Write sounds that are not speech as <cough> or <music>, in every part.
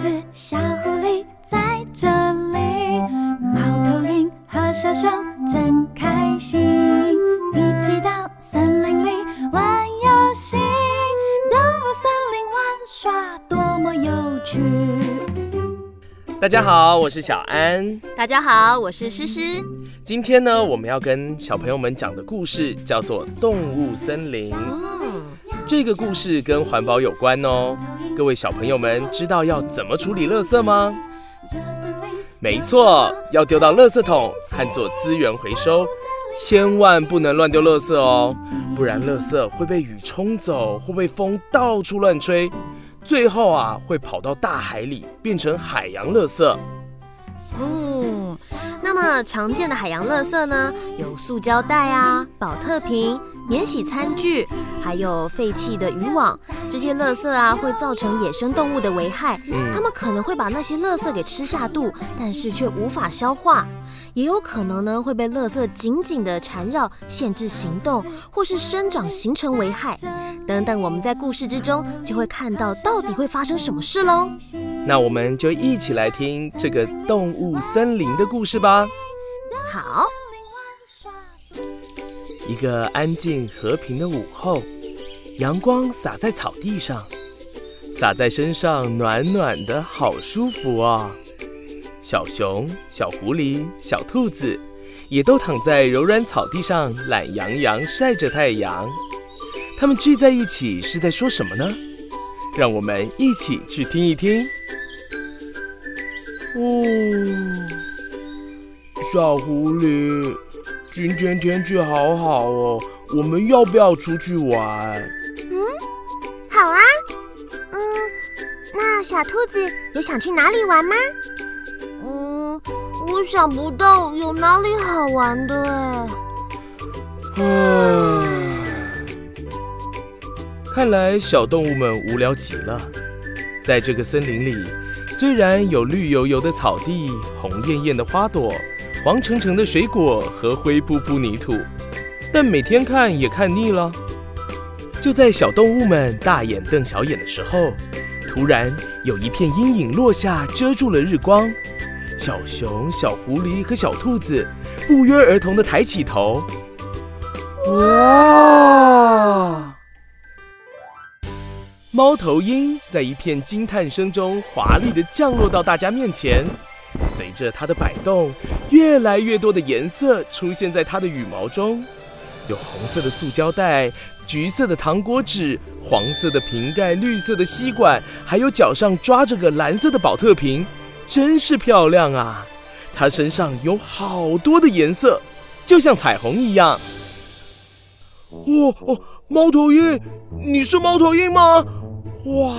子、小狐狸在这里，猫头鹰和小熊真开心，一起到森林里玩游戏。动物森林玩耍多么有趣！大家好，我是小安。大家好，我是诗诗。今天呢，我们要跟小朋友们讲的故事叫做《动物森林》。这个故事跟环保有关哦。各位小朋友们知道要怎么处理垃圾吗？没错，要丢到垃圾桶和做资源回收，千万不能乱丢垃圾哦，不然垃圾会被雨冲走，会被风到处乱吹，最后啊会跑到大海里，变成海洋垃圾。哦，那么常见的海洋垃圾呢，有塑胶袋啊、保特瓶、免洗餐具，还有废弃的渔网。这些垃圾啊，会造成野生动物的危害。嗯它们可能会把那些垃圾给吃下肚，但是却无法消化。也有可能呢，会被垃圾紧紧的缠绕，限制行动，或是生长，形成危害。等等，我们在故事之中就会看到到底会发生什么事喽。那我们就一起来听这个动物森林的故事吧。好。一个安静和平的午后，阳光洒在草地上，洒在身上，暖暖的，好舒服啊！小熊、小狐狸、小兔子也都躺在柔软草地上，懒洋洋晒着太阳。它们聚在一起是在说什么呢？让我们一起去听一听。哦，小狐狸。今天天气好好哦，我们要不要出去玩？嗯好啊，嗯，那小兔子有想去哪里玩吗？嗯，我想不到有哪里好玩的哎。唉，看来小动物们无聊极了。在这个森林里，虽然有绿油油的草地、红艳艳的花朵、黄澄澄的水果和灰扑扑泥土，但每天看也看腻了。就在小动物们大眼瞪小眼的时候，突然有一片阴影落下，遮住了日光。小熊、小狐狸和小兔子不约而同地抬起头。哇！猫头鹰在一片惊叹声中华丽地降落到大家面前，随着它的摆动，越来越多的颜色出现在它的羽毛中，有红色的塑胶袋、橘色的糖果纸、黄色的瓶盖、绿色的吸管，还有脚上抓着个蓝色的保特瓶，真是漂亮啊！它身上有好多的颜色，就像彩虹一样。哦哦，猫头鹰，你是猫头鹰吗？哇，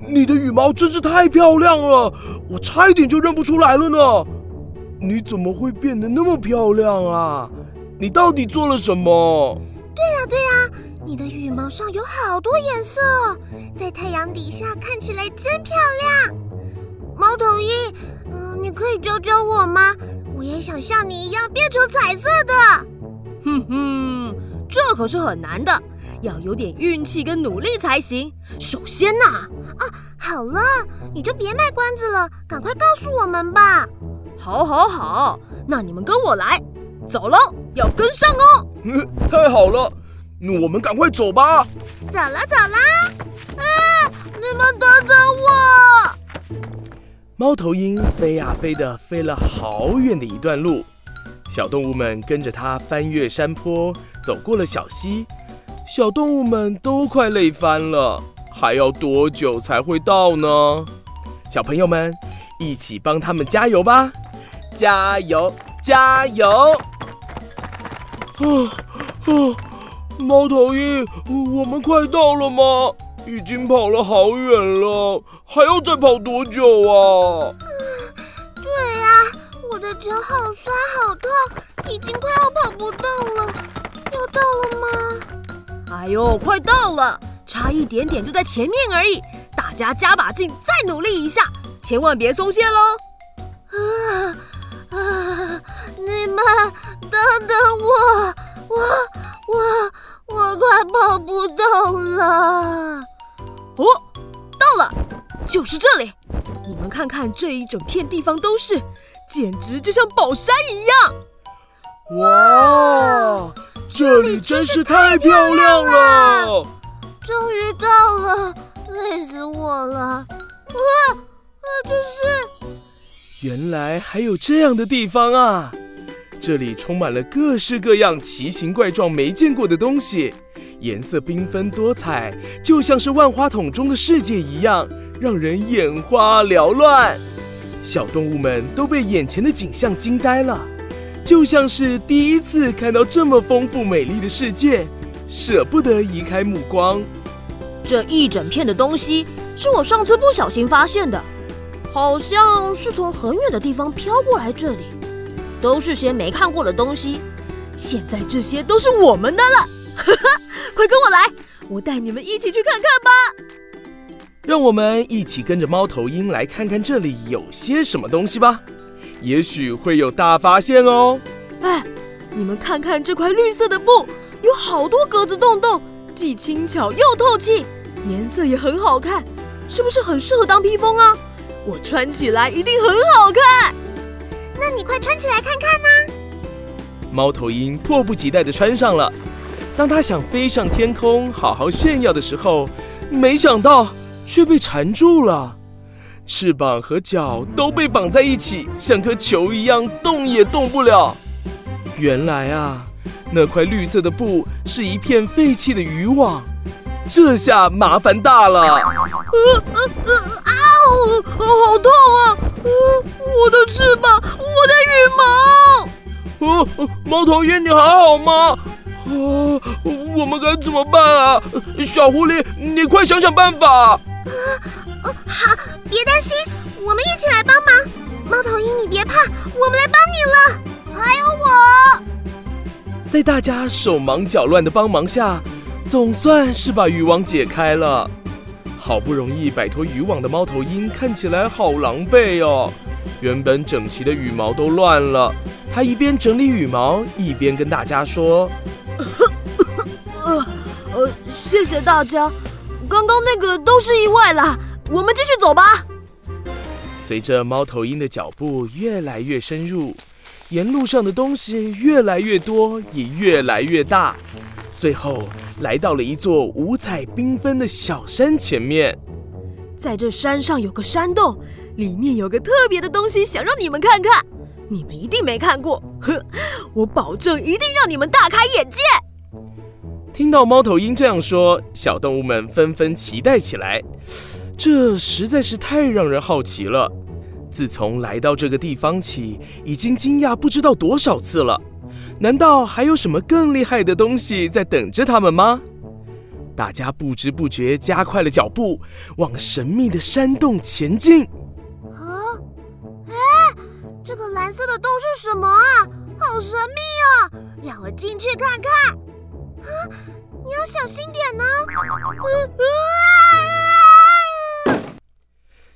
你的羽毛真是太漂亮了，我差一点就认不出来了呢。你怎么会变得那么漂亮啊？你到底做了什么？对呀对呀，你的羽毛上有好多颜色，在太阳底下看起来真漂亮。猫头鹰，嗯、你可以教教我吗？我也想像你一样变成彩色的。哼哼，这可是很难的，要有点运气跟努力才行。首先呐、啊好了，你就别卖关子了，赶快告诉我们吧。好，好，好，那你们跟我来，走喽，要跟上哦。嗯，太好了，那我们赶快走吧。走了走了，啊！你们等等我。猫头鹰飞呀飞的，飞了好远的一段路。小动物们跟着它翻越山坡，走过了小溪。小动物们都快累翻了，还要多久才会到呢？小朋友们，一起帮他们加油吧！加油，加油！啊啊！猫头鹰，我们快到了吗？已经跑了好远了，还要再跑多久啊？对呀、我的脚好酸好痛，已经快要跑不动了。要到了吗？哎呦，快到了，差一点点就在前面而已。大家加把劲，再努力一下，千万别松懈喽！啊啊！你们等等我，我我我快跑不动了。哦，到了，就是这里。你们看看这一整片地方都是，简直就像宝山一样。哇，这里真是太漂亮了！终于到了，累死我了！啊啊，这是……原来还有这样的地方啊！这里充满了各式各样、奇形怪状、没见过的东西，颜色缤纷多彩，就像是万花筒中的世界一样，让人眼花缭乱。小动物们都被眼前的景象惊呆了，就像是第一次看到这么丰富美丽的世界，舍不得移开目光。这一整片的东西是我上次不小心发现的，好像是从很远的地方飘过来这里，都是些没看过的东西。现在这些都是我们的了，哈哈！快跟我来，我带你们一起去看看吧。让我们一起跟着猫头鹰来看看这里有些什么东西吧，也许会有大发现哦。哎，你们看看这块绿色的布，有好多格子洞洞。既轻巧又透气，颜色也很好看，是不是很适合当披风啊？我穿起来一定很好看。那你快穿起来看看呢！猫头鹰迫不及待地穿上了。当他想飞上天空，好好炫耀的时候，没想到却被缠住了，翅膀和脚都被绑在一起，像颗球一样动也动不了。原来啊。那块绿色的布是一片废弃的渔网，这下麻烦大了！呃呃呃啊呜，好痛啊！呃，我的翅膀，我的羽毛！呃，猫头鹰，你还好吗？啊，我们该怎么办啊？小狐狸，你快想想办法！别担心，我们一起来帮忙。猫头鹰，你别怕，我们来帮你了。还有我。在大家手忙脚乱的帮忙下，总算是把渔网解开了。好不容易摆脱渔网的猫头鹰看起来好狼狈哦，原本整齐的羽毛都乱了。它一边整理羽毛，一边跟大家说：“呃呃，谢谢大家，刚刚那个都是意外啦，我们继续走吧。”随着猫头鹰的脚步越来越深入。沿路上的东西越来越多，也越来越大，最后来到了一座五彩缤纷的小山前面。在这山上有个山洞，里面有个特别的东西，想让你们看看。你们一定没看过，呵，我保证一定让你们大开眼界。听到猫头鹰这样说，小动物们纷纷期待起来。这实在是太让人好奇了。自从来到这个地方起，已经惊讶不知道多少次了。难道还有什么更厉害的东西在等着他们吗？大家不知不觉加快了脚步，往神秘的山洞前进。啊，哎，这个蓝色的洞是什么啊？好神秘哦！让我进去看看。啊，你要小心点呢。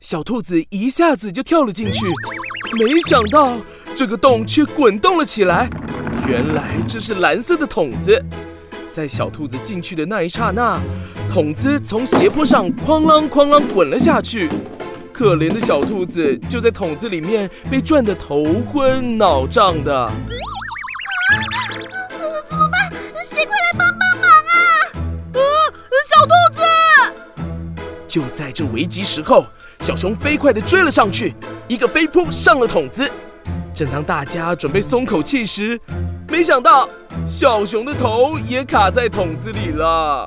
小兔子一下子就跳了进去，没想到这个洞却滚动了起来。原来这是蓝色的桶子。在小兔子进去的那一刹那，桶子从斜坡上哐啷哐啷滚了下去。可怜的小兔子就在桶子里面被转得头昏脑胀的。就在这危急时候。小熊飞快地追了上去，一个飞扑上了桶子。正当大家准备松口气时，没想到小熊的头也卡在桶子里了。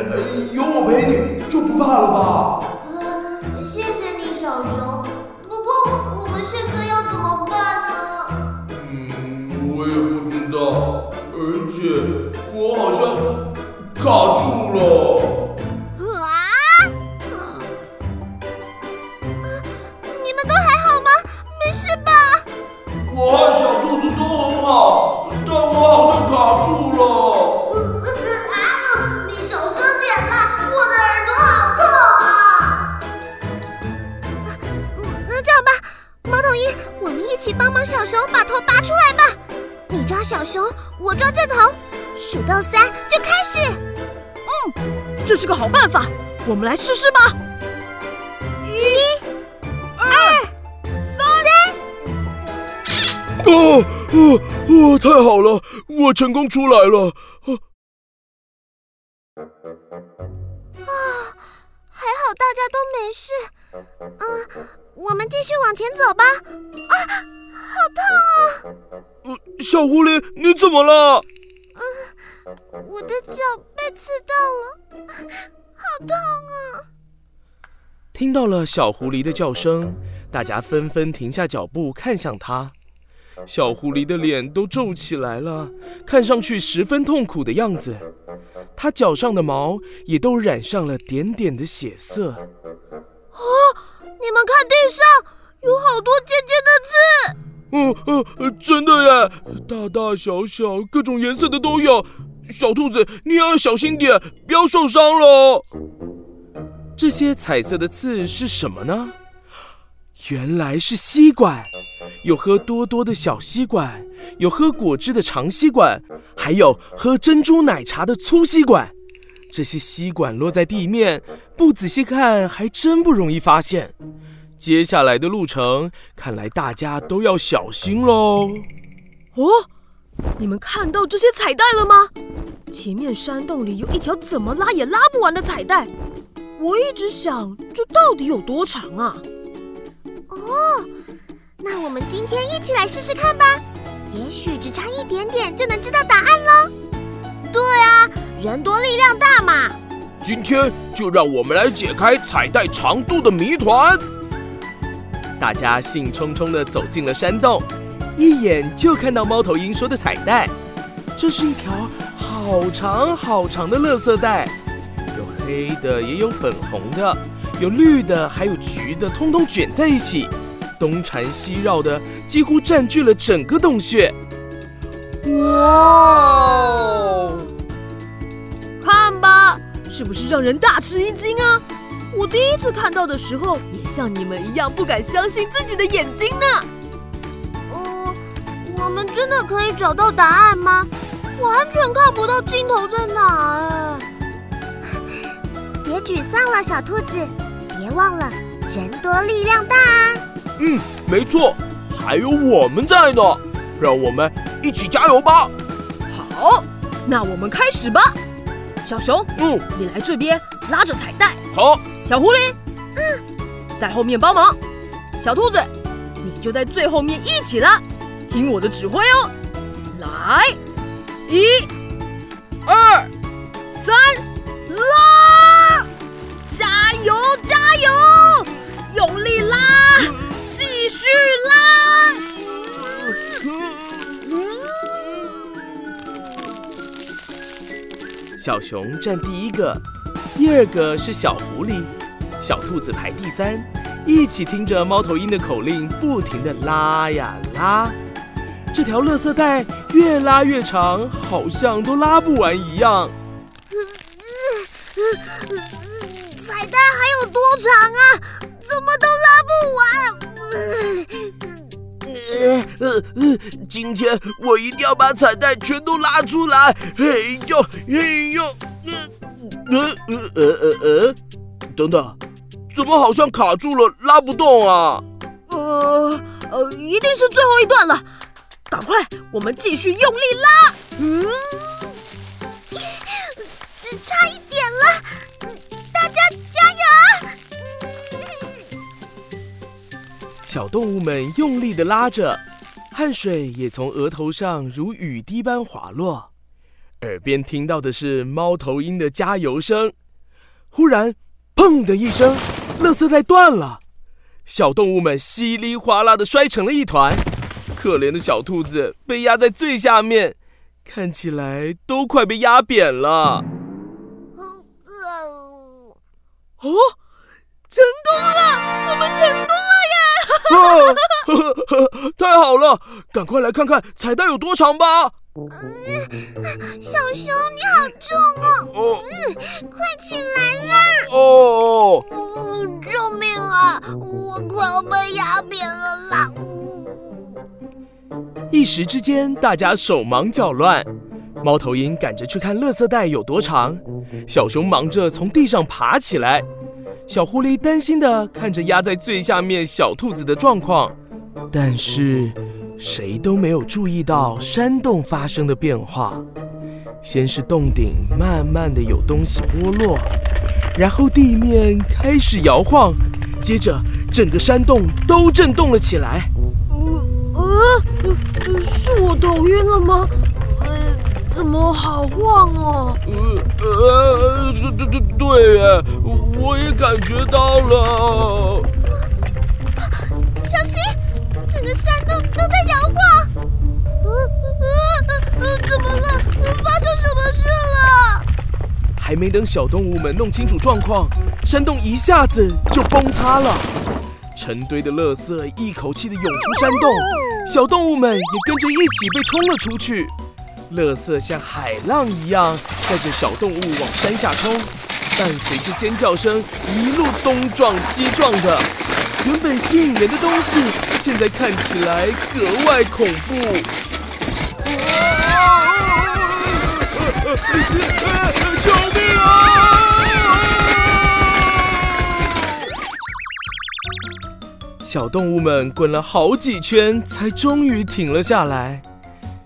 是个好办法，我们来试试吧。一、二、三。哦哦哦！太好了，我成功出来了。啊，还好大家都没事。嗯，我们继续往前走吧。啊，好痛啊！嗯，小狐狸，你怎么了？嗯，我的脚被刺到了，好痛啊！听到了小狐狸的叫声，大家纷纷停下脚步看向它。小狐狸的脸都皱起来了，看上去十分痛苦的样子。它脚上的毛也都染上了点点的血色。啊！你们看地上有好多尖尖。嗯嗯，真的耶，大大小小、各种颜色的都有。小兔子，你也要小心点，不要受伤了。这些彩色的刺是什么呢？原来是吸管。有喝多多的小吸管，有喝果汁的长吸管，还有喝珍珠奶茶的粗吸管。这些吸管落在地面，不仔细看还真不容易发现。接下来的路程，看来大家都要小心喽。哦，你们看到这些彩带了吗？前面山洞里有一条怎么拉也拉不完的彩带。我一直想，这到底有多长啊？哦。那我们今天一起来试试看吧，也许只差一点点就能知道答案喽。对啊，人多力量大嘛。今天就让我们来解开彩带长度的谜团。大家兴冲冲地走进了山洞，一眼就看到猫头鹰说的彩带。这是一条好长好长的垃圾袋，有黑的，也有粉红的，有绿的，还有橘的，通通卷在一起。东缠西绕的，几乎占据了整个洞穴。哇！看吧，是不是让人大吃一惊啊？我第一次看到的时候，也像你们一样不敢相信自己的眼睛呢。嗯，我们真的可以找到答案吗？完全看不到尽头在哪哎！<laughs> 别沮丧了，小兔子，别忘了，人多力量大啊！嗯，没错，还有我们在呢，让我们一起加油吧！好，那我们开始吧。小熊，嗯，你来这边拉着彩带。好，小狐狸，嗯，在后面帮忙。小兔子，你就在最后面一起拉，听我的指挥哦。来，一、二、三，拉！加油，加油，用力拉！继续拉！小熊站第一个，第二个是小狐狸，小兔子排第三。一起听着猫头鹰的口令，不停的拉呀拉，这条垃圾袋越拉越长，好像都拉不完一样。彩带还有多长啊？怎么都拉不完？呃呃，今天我一定要把彩带全都拉出来！嘿呦嘿呦，呃呃呃呃呃，等等，怎么好像卡住了，拉不动啊？呃呃，一定是最后一段了，赶快，我们继续用力拉！嗯，只差一点了，大家加油！小动物们用力的拉着，汗水也从额头上如雨滴般滑落，耳边听到的是猫头鹰的加油声。忽然，砰的一声，垃圾袋断了，小动物们稀里哗啦的摔成了一团。可怜的小兔子被压在最下面，看起来都快被压扁了。哦，成功了，我们成功了！啊！<laughs> <laughs> 太好了，赶快来看看彩带有多长吧！小熊，你好重哦！嗯，快起来啦！哦！救命啊！我快要被压扁了啦！一时之间，大家手忙脚乱。猫头鹰赶着去看垃圾袋有多长，小熊忙着从地上爬起来，小狐狸担心的看着压在最下面小兔子的状况，但是谁都没有注意到山洞发生的变化。先是洞顶慢慢的有东西剥落，然后地面开始摇晃，接着整个山洞都震动了起来。呃呃，是我头晕了吗？呃怎么好晃哦？呃呃，对对对对耶，我也感觉到了。小心，整个山洞都在摇晃。呃呃呃，怎么了？发生什么事了？还没等小动物们弄清楚状况，山洞一下子就崩塌了，成堆的垃圾一口气的涌出山洞，小动物们也跟着一起被冲了出去。垃圾像海浪一样带着小动物往山下冲，伴随着尖叫声，一路东撞西撞的。原本吸引人的东西，现在看起来格外恐怖。<laughs> 救命啊！小动物们滚了好几圈，才终于停了下来。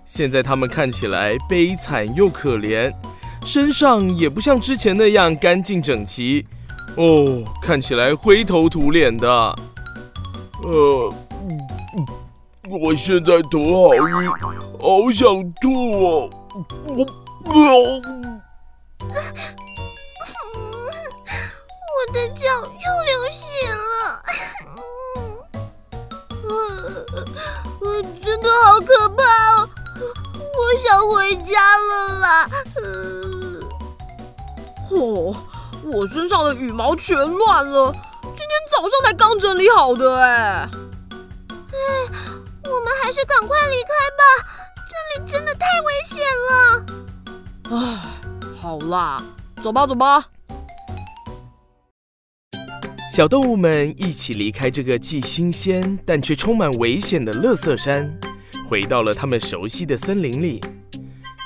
现在它们看起来悲惨又可怜，身上也不像之前那样干净整齐，哦，看起来灰头土脸的。呃，我现在头好晕，好想吐哦！我，我，我的脚又流血了，我真的好可怕哦！我想回家了啦！哦，我身上的羽毛全乱了，今天早上才刚整理好的哎。哎，我们还是赶快离开吧，这里真的太危险了。唉，好啦，走吧走吧。小动物们一起离开这个既新鲜但却充满危险的乐色山。回到了他们熟悉的森林里，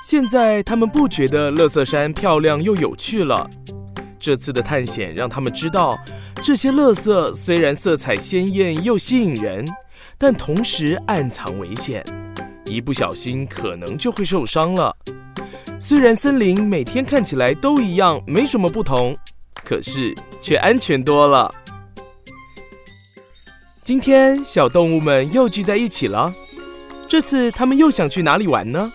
现在他们不觉得乐色山漂亮又有趣了。这次的探险让他们知道，这些乐色虽然色彩鲜艳又吸引人，但同时暗藏危险，一不小心可能就会受伤了。虽然森林每天看起来都一样，没什么不同，可是却安全多了。今天小动物们又聚在一起了。这次他们又想去哪里玩呢？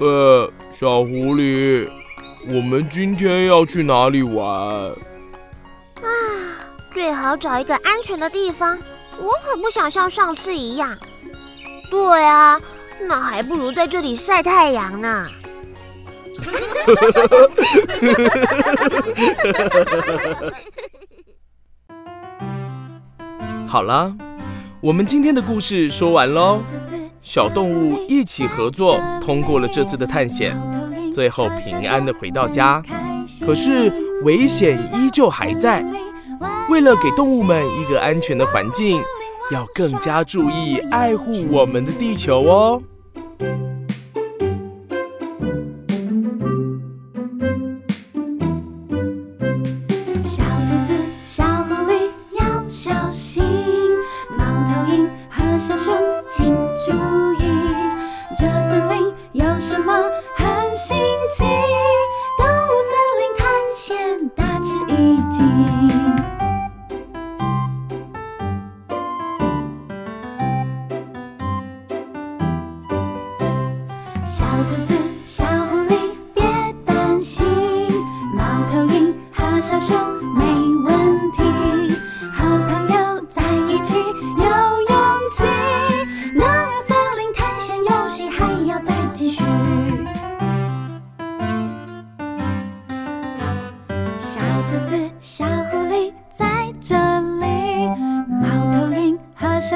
呃，小狐狸，我们今天要去哪里玩？啊，最好找一个安全的地方。我可不想像上次一样。对啊，那还不如在这里晒太阳呢。<laughs> 好了。我们今天的故事说完喽，小动物一起合作，通过了这次的探险，最后平安的回到家。可是危险依旧还在，为了给动物们一个安全的环境，要更加注意爱护我们的地球哦。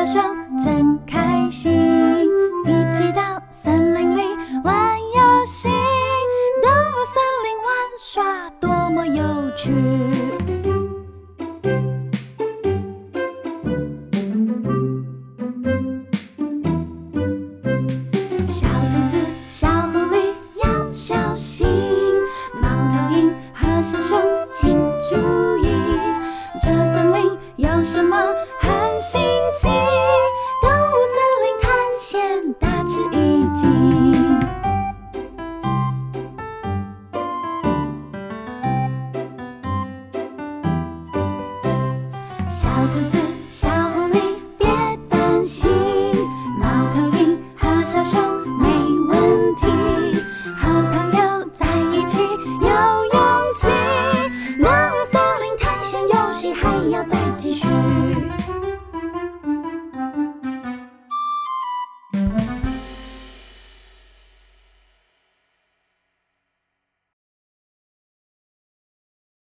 小熊真开心。